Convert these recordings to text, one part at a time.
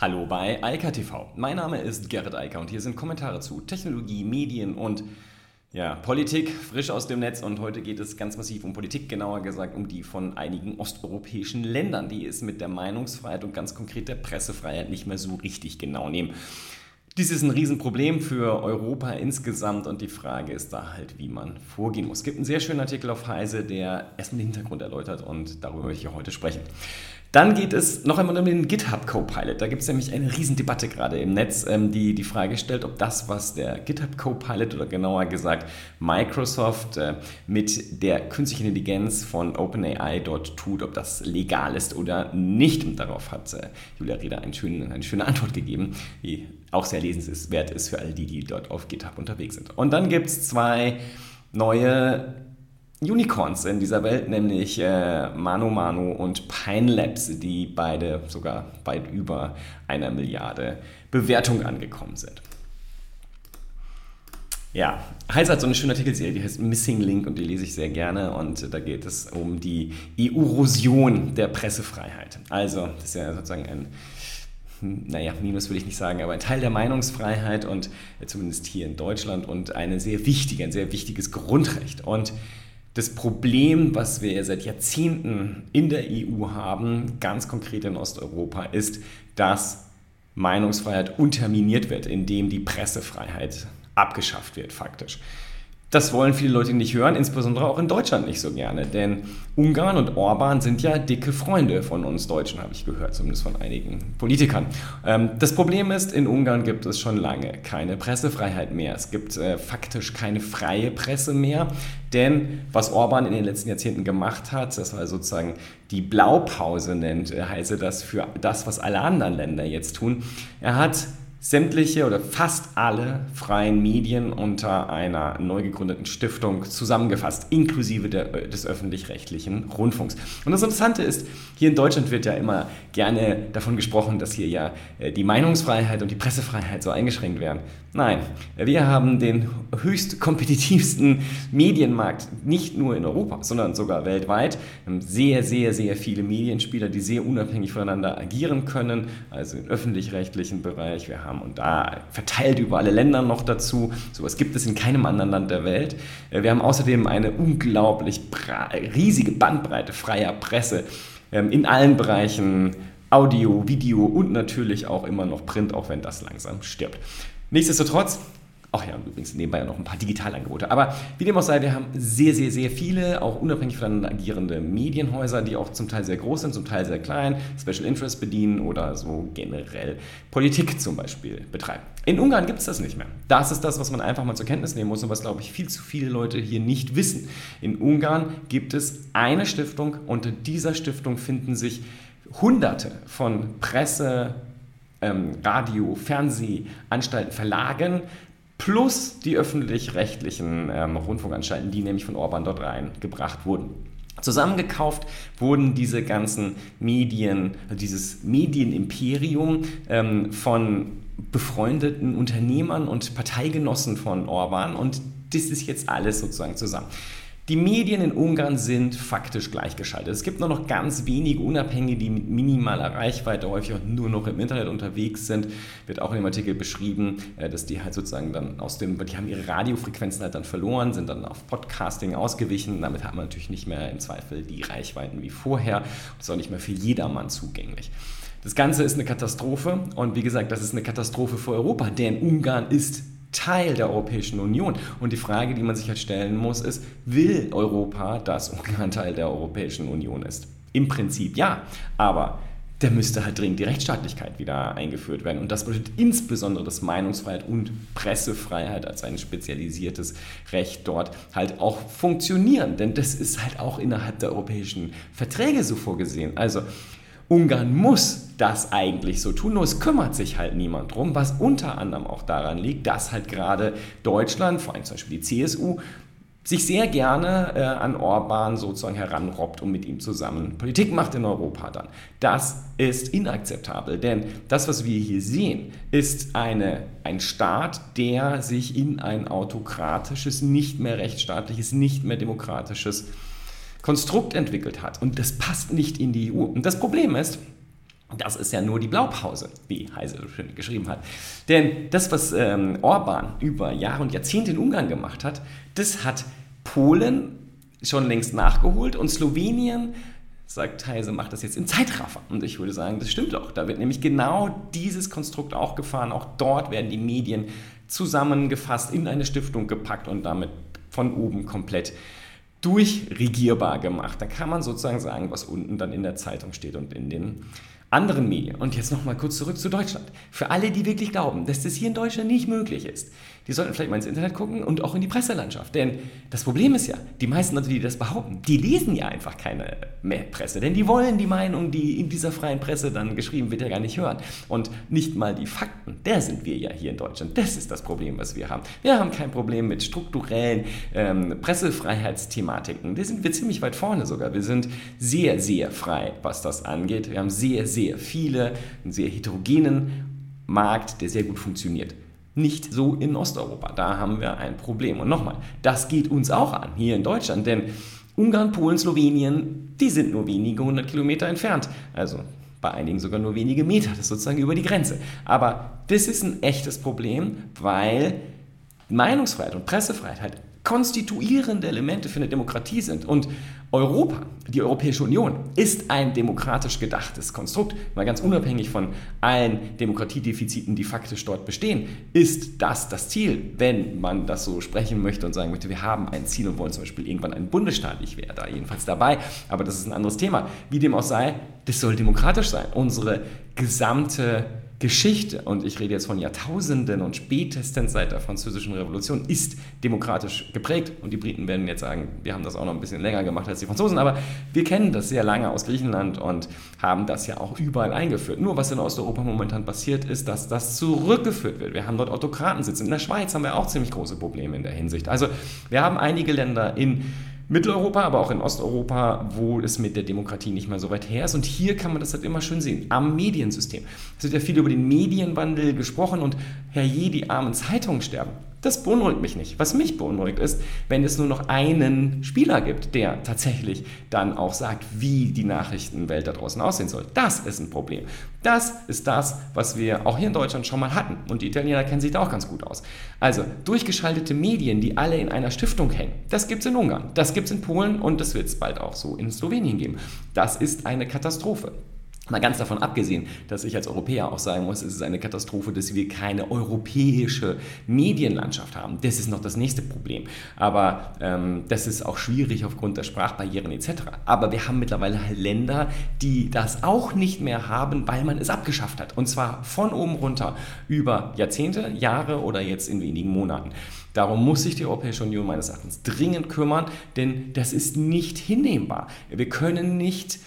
Hallo bei Eika TV. Mein Name ist Gerrit Eiker und hier sind Kommentare zu Technologie, Medien und ja, Politik frisch aus dem Netz und heute geht es ganz massiv um Politik, genauer gesagt um die von einigen osteuropäischen Ländern, die es mit der Meinungsfreiheit und ganz konkret der Pressefreiheit nicht mehr so richtig genau nehmen. Dies ist ein Riesenproblem für Europa insgesamt und die Frage ist da halt, wie man vorgehen muss. Es gibt einen sehr schönen Artikel auf Heise, der erstmal den Hintergrund erläutert und darüber möchte ich heute sprechen. Dann geht es noch einmal um den GitHub Copilot. Da gibt es nämlich eine Riesendebatte gerade im Netz, ähm, die die Frage stellt, ob das, was der GitHub Copilot oder genauer gesagt Microsoft äh, mit der künstlichen Intelligenz von OpenAI dort tut, ob das legal ist oder nicht. Und darauf hat äh, Julia Reda eine schöne, eine schöne Antwort gegeben, die auch sehr lesenswert ist für all die, die dort auf GitHub unterwegs sind. Und dann gibt es zwei neue Unicorns in dieser Welt, nämlich äh, Manu Manu und Pine Labs, die beide sogar weit über einer Milliarde Bewertung angekommen sind. Ja, Heiß hat so eine schöne Artikelserie, die heißt Missing Link und die lese ich sehr gerne und da geht es um die Erosion der Pressefreiheit. Also, das ist ja sozusagen ein naja, Minus will ich nicht sagen, aber ein Teil der Meinungsfreiheit und äh, zumindest hier in Deutschland und eine sehr wichtige, ein sehr wichtiges Grundrecht. Und das Problem, was wir seit Jahrzehnten in der EU haben, ganz konkret in Osteuropa, ist, dass Meinungsfreiheit unterminiert wird, indem die Pressefreiheit abgeschafft wird, faktisch. Das wollen viele Leute nicht hören, insbesondere auch in Deutschland nicht so gerne. Denn Ungarn und Orban sind ja dicke Freunde von uns Deutschen, habe ich gehört, zumindest von einigen Politikern. Ähm, das Problem ist, in Ungarn gibt es schon lange keine Pressefreiheit mehr. Es gibt äh, faktisch keine freie Presse mehr. Denn was Orban in den letzten Jahrzehnten gemacht hat, das war sozusagen die Blaupause nennt, äh, heiße das für das, was alle anderen Länder jetzt tun. Er hat sämtliche oder fast alle freien Medien unter einer neu gegründeten Stiftung zusammengefasst, inklusive der, des öffentlich-rechtlichen Rundfunks. Und das Interessante ist, hier in Deutschland wird ja immer gerne davon gesprochen, dass hier ja äh, die Meinungsfreiheit und die Pressefreiheit so eingeschränkt werden. Nein, wir haben den höchst kompetitivsten Medienmarkt, nicht nur in Europa, sondern sogar weltweit. Wir haben sehr, sehr, sehr viele Medienspieler, die sehr unabhängig voneinander agieren können, also im öffentlich-rechtlichen Bereich. Wir haben haben und da verteilt über alle Länder noch dazu. Sowas gibt es in keinem anderen Land der Welt. Äh, wir haben außerdem eine unglaublich riesige Bandbreite freier Presse ähm, in allen Bereichen. Audio, Video und natürlich auch immer noch Print, auch wenn das langsam stirbt. Nichtsdestotrotz Ach ja, übrigens nebenbei noch ein paar Digitalangebote. Aber wie dem auch sei, wir haben sehr, sehr, sehr viele, auch unabhängig voneinander agierende Medienhäuser, die auch zum Teil sehr groß sind, zum Teil sehr klein, Special Interest bedienen oder so generell Politik zum Beispiel betreiben. In Ungarn gibt es das nicht mehr. Das ist das, was man einfach mal zur Kenntnis nehmen muss und was, glaube ich, viel zu viele Leute hier nicht wissen. In Ungarn gibt es eine Stiftung. Unter dieser Stiftung finden sich Hunderte von Presse, ähm, Radio, Fernsehanstalten, Verlagen, plus die öffentlich-rechtlichen ähm, Rundfunkanstalten, die nämlich von Orban dort reingebracht wurden. Zusammengekauft wurden diese ganzen Medien, dieses Medienimperium ähm, von befreundeten Unternehmern und Parteigenossen von Orban und das ist jetzt alles sozusagen zusammen. Die Medien in Ungarn sind faktisch gleichgeschaltet. Es gibt nur noch ganz wenige Unabhängige, die mit minimaler Reichweite häufig auch nur noch im Internet unterwegs sind. Wird auch in dem Artikel beschrieben, äh, dass die halt sozusagen dann aus dem, die haben ihre Radiofrequenzen halt dann verloren, sind dann auf Podcasting ausgewichen. Damit hat man natürlich nicht mehr im Zweifel die Reichweiten wie vorher. Das ist auch nicht mehr für jedermann zugänglich. Das Ganze ist eine Katastrophe und wie gesagt, das ist eine Katastrophe für Europa, denn Ungarn ist Teil der Europäischen Union. Und die Frage, die man sich halt stellen muss, ist, will Europa, dass Ungarn Teil der Europäischen Union ist? Im Prinzip ja, aber da müsste halt dringend die Rechtsstaatlichkeit wieder eingeführt werden. Und das bedeutet insbesondere, dass Meinungsfreiheit und Pressefreiheit als ein spezialisiertes Recht dort halt auch funktionieren. Denn das ist halt auch innerhalb der europäischen Verträge so vorgesehen. Also Ungarn muss das eigentlich so tun, nur es kümmert sich halt niemand drum, was unter anderem auch daran liegt, dass halt gerade Deutschland, vor allem zum Beispiel die CSU, sich sehr gerne äh, an Orban sozusagen heranrobbt und mit ihm zusammen Politik macht in Europa dann. Das ist inakzeptabel, denn das, was wir hier sehen, ist eine, ein Staat, der sich in ein autokratisches, nicht mehr rechtsstaatliches, nicht mehr demokratisches Konstrukt entwickelt hat. Und das passt nicht in die EU. Und das Problem ist, Das ist ja nur die Blaupause, wie Heise schön geschrieben hat. Denn das, was ähm, Orban über Jahre und Jahrzehnte in Ungarn gemacht hat, das hat Polen schon längst nachgeholt und Slowenien sagt Heise, macht das jetzt in Zeitraffer. Und ich würde sagen, das stimmt auch. Da wird nämlich genau dieses Konstrukt auch gefahren. Auch dort werden die Medien zusammengefasst, in eine Stiftung gepackt und damit von oben komplett durchregierbar gemacht. Da kann man sozusagen sagen, was unten dann in der Zeitung steht und in den anderen Medien. Und jetzt nochmal kurz zurück zu Deutschland. Für alle, die wirklich glauben, dass das hier in Deutschland nicht möglich ist, die sollten vielleicht mal ins Internet gucken und auch in die Presselandschaft. Denn das Problem ist ja, die meisten Leute, die das behaupten, die lesen ja einfach keine mehr Presse. Denn die wollen die Meinung, die in dieser freien Presse dann geschrieben wird, ja gar nicht hören. Und nicht mal die Fakten, der sind wir ja hier in Deutschland. Das ist das Problem, was wir haben. Wir haben kein Problem mit strukturellen ähm, Pressefreiheitsthematiken. Da sind wir ziemlich weit vorne sogar. Wir sind sehr, sehr frei, was das angeht. Wir haben sehr, sehr viele, einen sehr heterogenen Markt, der sehr gut funktioniert. Nicht so in Osteuropa. Da haben wir ein Problem. Und nochmal, das geht uns auch an, hier in Deutschland. Denn Ungarn, Polen, Slowenien, die sind nur wenige hundert Kilometer entfernt. Also bei einigen sogar nur wenige Meter. Das ist sozusagen über die Grenze. Aber das ist ein echtes Problem, weil Meinungsfreiheit und Pressefreiheit halt konstituierende Elemente für eine Demokratie sind. Und Europa, die Europäische Union, ist ein demokratisch gedachtes Konstrukt, weil ganz unabhängig von allen Demokratiedefiziten, die faktisch dort bestehen, ist das das Ziel, wenn man das so sprechen möchte und sagen möchte, wir haben ein Ziel und wollen zum Beispiel irgendwann einen Bundesstaat. Ich wäre da jedenfalls dabei, aber das ist ein anderes Thema. Wie dem auch sei, das soll demokratisch sein. Unsere gesamte Geschichte, und ich rede jetzt von Jahrtausenden und spätestens seit der Französischen Revolution, ist demokratisch geprägt. Und die Briten werden jetzt sagen, wir haben das auch noch ein bisschen länger gemacht als die Franzosen, aber wir kennen das sehr lange aus Griechenland und haben das ja auch überall eingeführt. Nur was in Osteuropa momentan passiert ist, dass das zurückgeführt wird. Wir haben dort Autokraten sitzen. In der Schweiz haben wir auch ziemlich große Probleme in der Hinsicht. Also wir haben einige Länder in Mitteleuropa, aber auch in Osteuropa, wo es mit der Demokratie nicht mehr so weit her ist. Und hier kann man das halt immer schön sehen, am Mediensystem. Es wird ja viel über den Medienwandel gesprochen und herrje, die armen Zeitungen sterben. Das beunruhigt mich nicht. Was mich beunruhigt ist, wenn es nur noch einen Spieler gibt, der tatsächlich dann auch sagt, wie die Nachrichtenwelt da draußen aussehen soll. Das ist ein Problem. Das ist das, was wir auch hier in Deutschland schon mal hatten. Und die Italiener kennen sich da auch ganz gut aus. Also durchgeschaltete Medien, die alle in einer Stiftung hängen. Das gibt es in Ungarn, das gibt es in Polen und das wird es bald auch so in Slowenien geben. Das ist eine Katastrophe. Mal ganz davon abgesehen, dass ich als Europäer auch sagen muss, es ist eine Katastrophe, dass wir keine europäische Medienlandschaft haben. Das ist noch das nächste Problem. Aber ähm, das ist auch schwierig aufgrund der Sprachbarrieren etc. Aber wir haben mittlerweile halt Länder, die das auch nicht mehr haben, weil man es abgeschafft hat. Und zwar von oben runter über Jahrzehnte, Jahre oder jetzt in wenigen Monaten. Darum muss sich die Europäische Union meines Erachtens dringend kümmern, denn das ist nicht hinnehmbar. Wir können nicht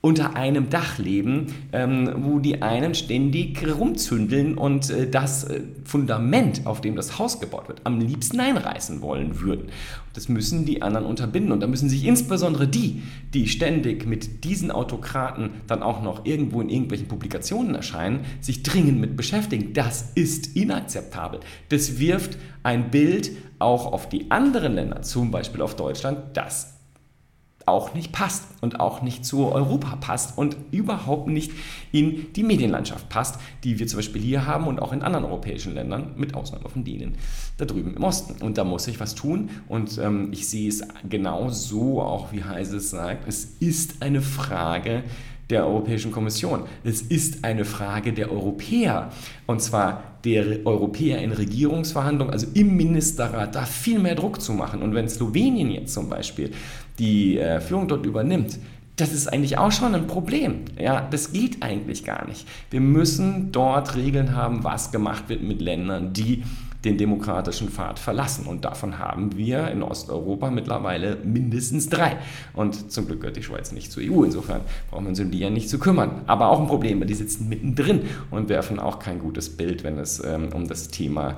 unter einem Dach leben, ähm, wo die einen ständig rumzündeln und äh, das äh, Fundament, auf dem das Haus gebaut wird, am liebsten einreißen wollen würden. Das müssen die anderen unterbinden und da müssen sich insbesondere die, die ständig mit diesen Autokraten dann auch noch irgendwo in irgendwelchen Publikationen erscheinen, sich dringend mit beschäftigen. Das ist inakzeptabel. Das wirft ein Bild auch auf die anderen Länder, zum Beispiel auf Deutschland, das auch nicht passt und auch nicht zu Europa passt und überhaupt nicht in die Medienlandschaft passt, die wir zum Beispiel hier haben und auch in anderen europäischen Ländern, mit Ausnahme von denen da drüben im Osten. Und da muss sich was tun und ähm, ich sehe es genau so, auch wie Heises sagt, es ist eine Frage der Europäischen Kommission. Es ist eine Frage der Europäer. Und zwar der Europäer in Regierungsverhandlungen, also im Ministerrat, da viel mehr Druck zu machen. Und wenn Slowenien jetzt zum Beispiel die äh, Führung dort übernimmt, das ist eigentlich auch schon ein Problem. Ja, das geht eigentlich gar nicht. Wir müssen dort Regeln haben, was gemacht wird mit Ländern, die den demokratischen Pfad verlassen. Und davon haben wir in Osteuropa mittlerweile mindestens drei. Und zum Glück gehört die Schweiz nicht zur EU. Insofern brauchen wir uns um die ja nicht zu kümmern. Aber auch ein Problem, weil die sitzen mittendrin und werfen auch kein gutes Bild, wenn es ähm, um das Thema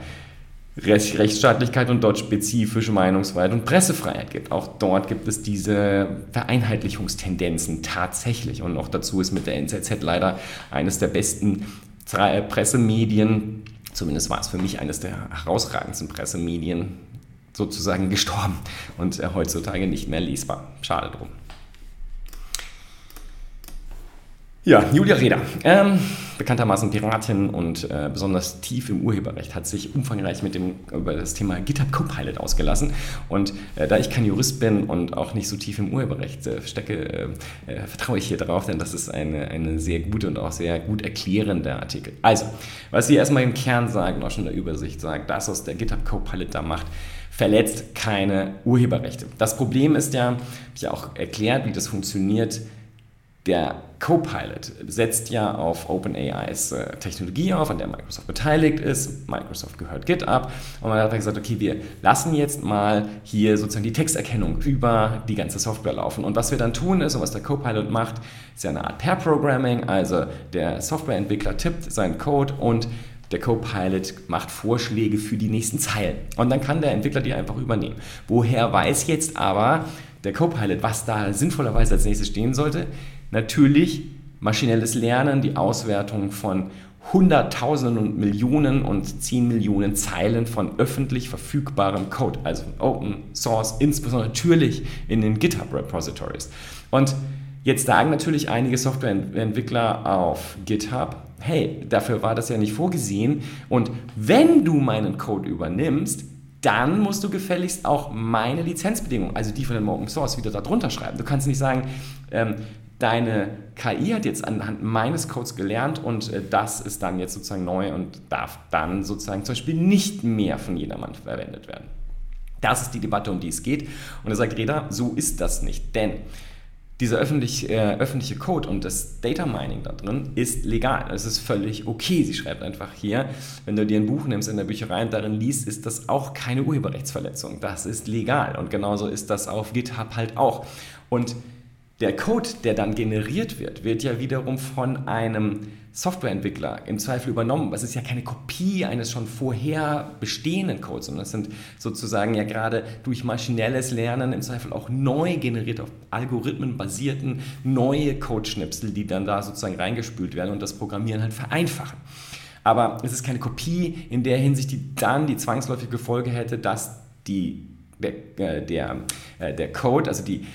Rechtsstaatlichkeit und dort spezifische Meinungsfreiheit und Pressefreiheit gibt. Auch dort gibt es diese Vereinheitlichungstendenzen tatsächlich. Und noch dazu ist mit der NZZ leider eines der besten Pressemedien zumindest war es für mich eines der herausragendsten Pressemedien sozusagen gestorben und äh, heutzutage nicht mehr lesbar. Schade drum. Ja, Julia Reda, ähm, bekanntermaßen Piratin und äh, besonders tief im Urheberrecht, hat sich umfangreich mit dem, über das Thema GitHub Copilot ausgelassen. Und äh, da ich kein Jurist bin und auch nicht so tief im Urheberrecht äh, stecke, äh, äh, vertraue ich hier darauf, denn das ist eine, eine sehr gute und auch sehr gut erklärende Artikel. Also, was sie erstmal im Kern sagen, auch schon in der Übersicht sagt, das, was der GitHub Copilot da macht, verletzt keine Urheberrechte. Das Problem ist ja, habe ich ja auch erklärt, wie das funktioniert, der Copilot setzt ja auf OpenAIs äh, Technologie auf, an der Microsoft beteiligt ist. Microsoft gehört GitHub. Und man hat gesagt, okay, wir lassen jetzt mal hier sozusagen die Texterkennung über die ganze Software laufen. Und was wir dann tun ist, und was der Copilot macht, ist ja eine Art Pair-Programming. Also der Softwareentwickler tippt seinen Code und der Copilot macht Vorschläge für die nächsten Zeilen. Und dann kann der Entwickler die einfach übernehmen. Woher weiß jetzt aber der Copilot, was da sinnvollerweise als nächstes stehen sollte? Natürlich maschinelles Lernen, die Auswertung von Hunderttausenden und Millionen und 10 Millionen Zeilen von öffentlich verfügbarem Code, also Open Source, insbesondere natürlich in den GitHub Repositories. Und jetzt sagen natürlich einige Softwareentwickler auf GitHub, hey, dafür war das ja nicht vorgesehen und wenn du meinen Code übernimmst, dann musst du gefälligst auch meine Lizenzbedingungen, also die von dem Open Source, wieder darunter schreiben. Du kannst nicht sagen, ähm, deine KI hat jetzt anhand meines Codes gelernt und äh, das ist dann jetzt sozusagen neu und darf dann sozusagen zum Beispiel nicht mehr von jedermann verwendet werden. Das ist die Debatte, um die es geht. Und er sagt, Reda, so ist das nicht. Denn dieser öffentlich, äh, öffentliche Code und das Data Mining da drin ist legal. Es ist völlig okay. Sie schreibt einfach hier, wenn du dir ein Buch nimmst in der Bücherei und darin liest, ist das auch keine Urheberrechtsverletzung. Das ist legal. Und genauso ist das auf GitHub halt auch. Und der Code, der dann generiert wird, wird ja wiederum von einem Softwareentwickler im Zweifel übernommen. Es ist ja keine Kopie eines schon vorher bestehenden Codes, sondern das sind sozusagen ja gerade durch maschinelles Lernen im Zweifel auch neu generiert auf Algorithmen basierten neue Codeschnipsel, die dann da sozusagen reingespült werden und das Programmieren halt vereinfachen. Aber es ist keine Kopie in der Hinsicht, die dann die zwangsläufige Folge hätte, dass die, der, äh, der, äh, der Code, also die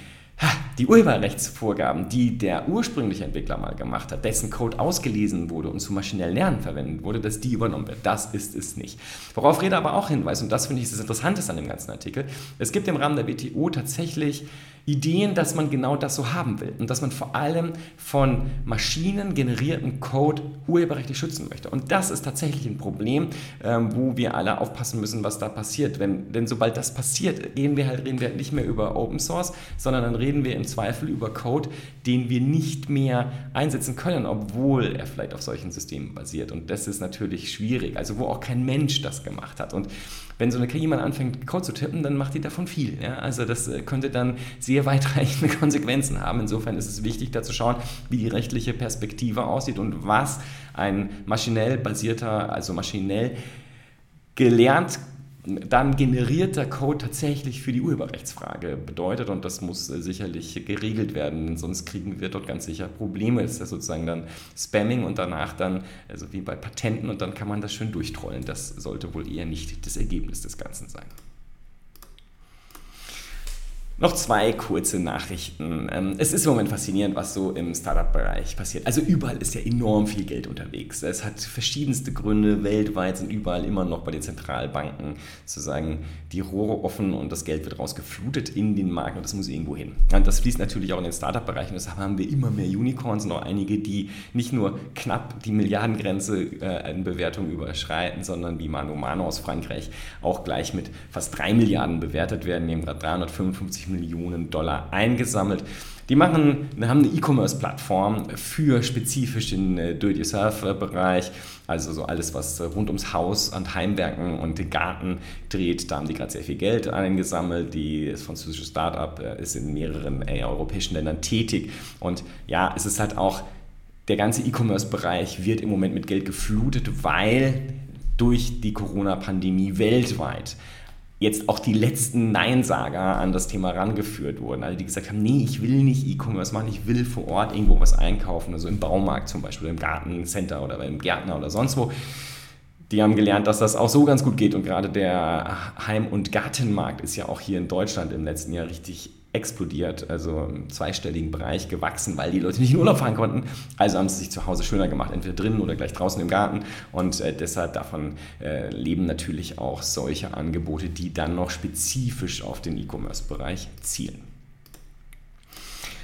die Urheberrechtsvorgaben, die der ursprüngliche Entwickler mal gemacht hat, dessen Code ausgelesen wurde und zum maschinellen Lernen verwendet wurde, dass die übernommen wird. Das ist es nicht. Worauf Reda aber auch hinweist, und das finde ich das Interessante an dem ganzen Artikel, es gibt im Rahmen der WTO tatsächlich Ideen, dass man genau das so haben will und dass man vor allem von Maschinen generierten Code urheberrechtlich schützen möchte. Und das ist tatsächlich ein Problem, ähm, wo wir alle aufpassen müssen, was da passiert. Wenn, denn sobald das passiert, reden wir halt reden wir nicht mehr über Open Source, sondern dann reden wir im Zweifel über Code, den wir nicht mehr einsetzen können, obwohl er vielleicht auf solchen Systemen basiert. Und das ist natürlich schwierig, also wo auch kein Mensch das gemacht hat. Und wenn so eine KI mal anfängt, Code zu tippen, dann macht die davon viel. Ja? Also das äh, könnte dann sehr weitreichende Konsequenzen haben. Insofern ist es wichtig, da zu schauen, wie die rechtliche Perspektive aussieht und was ein maschinell basierter, also maschinell gelernt dann generierter Code tatsächlich für die Urheberrechtsfrage bedeutet und das muss äh, sicherlich geregelt werden, sonst kriegen wir dort ganz sicher Probleme. Ist ja sozusagen dann Spamming und danach dann, also wie bei Patenten und dann kann man das schön durchtrollen. Das sollte wohl eher nicht das Ergebnis des Ganzen sein. Noch zwei kurze Nachrichten. Ähm, es ist im Moment faszinierend, was so im Startup-Bereich passiert. Also überall ist ja enorm viel Geld unterwegs. Es hat verschiedenste Gründe. Weltweit sind überall immer noch bei den Zentralbanken sozusagen die Rohre offen und das Geld wird rausgeflutet in den Markt und das muss irgendwo hin. Und das fließt natürlich auch in den Startup-Bereich und deshalb haben wir immer mehr Unicorns und auch einige, die nicht nur knapp die Milliardengrenze äh, in Bewertung überschreiten, sondern wie Mano Mano aus Frankreich auch gleich mit fast drei Milliarden bewertet werden. Die haben gerade 355 Millionen Dollar eingesammelt. Die machen, haben eine E-Commerce-Plattform für spezifisch den äh, Do-it-yourself-Bereich, also so alles, was rund ums Haus und Heimwerken und den Garten dreht. Da haben die gerade sehr viel Geld eingesammelt. Die, das französische Startup äh, ist in mehreren äh, europäischen Ländern tätig. Und ja, es ist halt auch, der ganze E-Commerce-Bereich wird im Moment mit Geld geflutet, weil durch die Corona-Pandemie weltweit jetzt auch die letzten Neinsager an das Thema rangeführt wurden. Also die gesagt haben, nee, ich will nicht E-Commerce machen, ich will vor Ort irgendwo was einkaufen, also im Baumarkt zum Beispiel, im Gartencenter oder beim Gärtner oder sonst wo. Die haben gelernt, dass das auch so ganz gut geht und gerade der Heim- und Gartenmarkt ist ja auch hier in Deutschland im letzten Jahr richtig explodiert, also im zweistelligen Bereich gewachsen, weil die Leute nicht in Urlaub fahren konnten. Also haben sie sich zu Hause schöner gemacht, entweder drinnen oder gleich draußen im Garten. Und äh, deshalb davon äh, leben natürlich auch solche Angebote, die dann noch spezifisch auf den E-Commerce-Bereich zielen.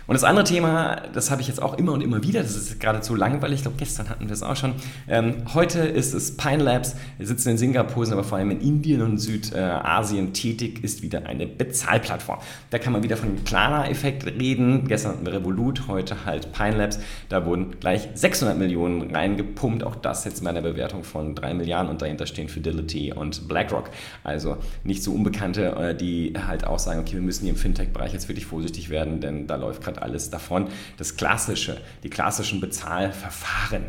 Und das andere Thema, das habe ich jetzt auch immer und immer wieder, das ist geradezu langweilig, ich glaube gestern hatten wir es auch schon. Ähm, heute ist es Pine Labs, sitzen in Singapur, sind aber vor allem in Indien und Südasien tätig, ist wieder eine Bezahlplattform. Da kann man wieder von dem Klarna-Effekt reden. Gestern hatten wir Revolut, heute halt Pine Labs. Da wurden gleich 600 Millionen reingepumpt, auch das jetzt in einer Bewertung von 3 Milliarden und dahinter stehen Fidelity und BlackRock. Also nicht so Unbekannte, äh, die halt auch sagen, okay, wir müssen hier im Fintech-Bereich jetzt wirklich vorsichtig werden, denn da läuft gerade alles davon. Das klassische, die klassischen Bezahlverfahren,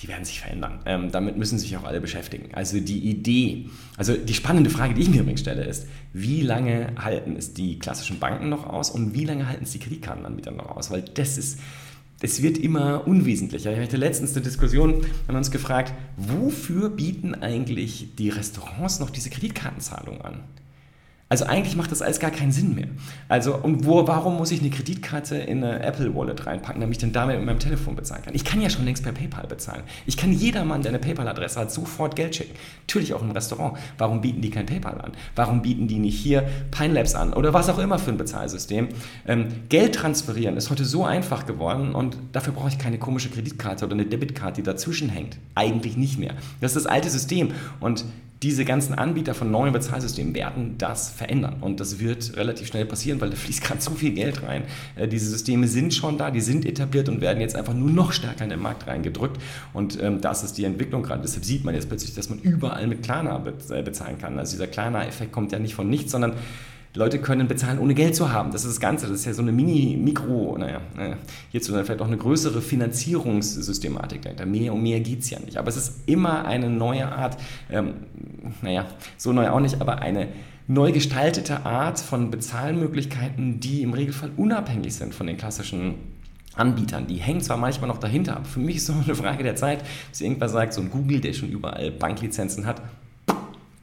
die werden sich verändern. Ähm, damit müssen sich auch alle beschäftigen. Also die Idee, also die spannende Frage, die ich mir übrigens stelle, ist, wie lange halten es die klassischen Banken noch aus und wie lange halten es die Kreditkartenanbieter noch aus? Weil das ist, es wird immer unwesentlicher. Ich hatte letztens eine Diskussion, haben uns gefragt, wofür bieten eigentlich die Restaurants noch diese Kreditkartenzahlung an? Also eigentlich macht das alles gar keinen Sinn mehr. Also und wo, warum muss ich eine Kreditkarte in eine Apple Wallet reinpacken, damit ich dann damit mit meinem Telefon bezahlen kann? Ich kann ja schon längst per PayPal bezahlen. Ich kann jedermann, der eine PayPal-Adresse hat, sofort Geld schicken. Natürlich auch im Restaurant. Warum bieten die kein PayPal an? Warum bieten die nicht hier Pinelabs an oder was auch immer für ein Bezahlsystem? Ähm, Geld transferieren ist heute so einfach geworden und dafür brauche ich keine komische Kreditkarte oder eine Debitkarte, die dazwischen hängt. Eigentlich nicht mehr. Das ist das alte System und diese ganzen Anbieter von neuen Bezahlsystemen werden das verändern. Und das wird relativ schnell passieren, weil da fließt gerade so viel Geld rein. Äh, diese Systeme sind schon da, die sind etabliert und werden jetzt einfach nur noch stärker in den Markt reingedrückt. Und ähm, das ist die Entwicklung gerade. Deshalb sieht man jetzt plötzlich, dass man überall mit Klarna äh, bezahlen kann. Also dieser Klarna-Effekt kommt ja nicht von nichts, sondern Leute können bezahlen, ohne Geld zu haben. Das ist das Ganze. Das ist ja so eine Mini-Mikro, naja, naja hierzu dann vielleicht auch eine größere Finanzierungssystematik. Mehr und mehr geht es ja nicht. Aber es ist immer eine neue Art, ähm, naja, so neu auch nicht, aber eine neu gestaltete Art von Bezahlmöglichkeiten, die im Regelfall unabhängig sind von den klassischen Anbietern. Die hängen zwar manchmal noch dahinter, aber für mich ist es nur eine Frage der Zeit, bis irgendwas sagt, so ein Google, der schon überall Banklizenzen hat,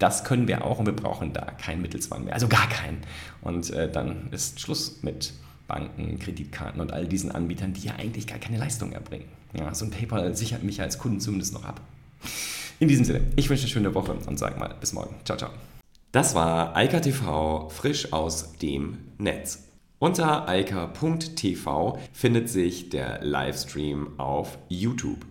das können wir auch und wir brauchen da keinen Mittelsmann mehr, also gar keinen. Und äh, dann ist Schluss mit Banken, Kreditkarten und all diesen Anbietern, die ja eigentlich gar keine Leistung erbringen. Ja, so ein PayPal sichert mich als Kunden zumindest noch ab. In diesem Sinne, ich wünsche eine schöne Woche und sage mal bis morgen. Ciao, ciao. Das war Eika TV frisch aus dem Netz. Unter eika.tv findet sich der Livestream auf YouTube.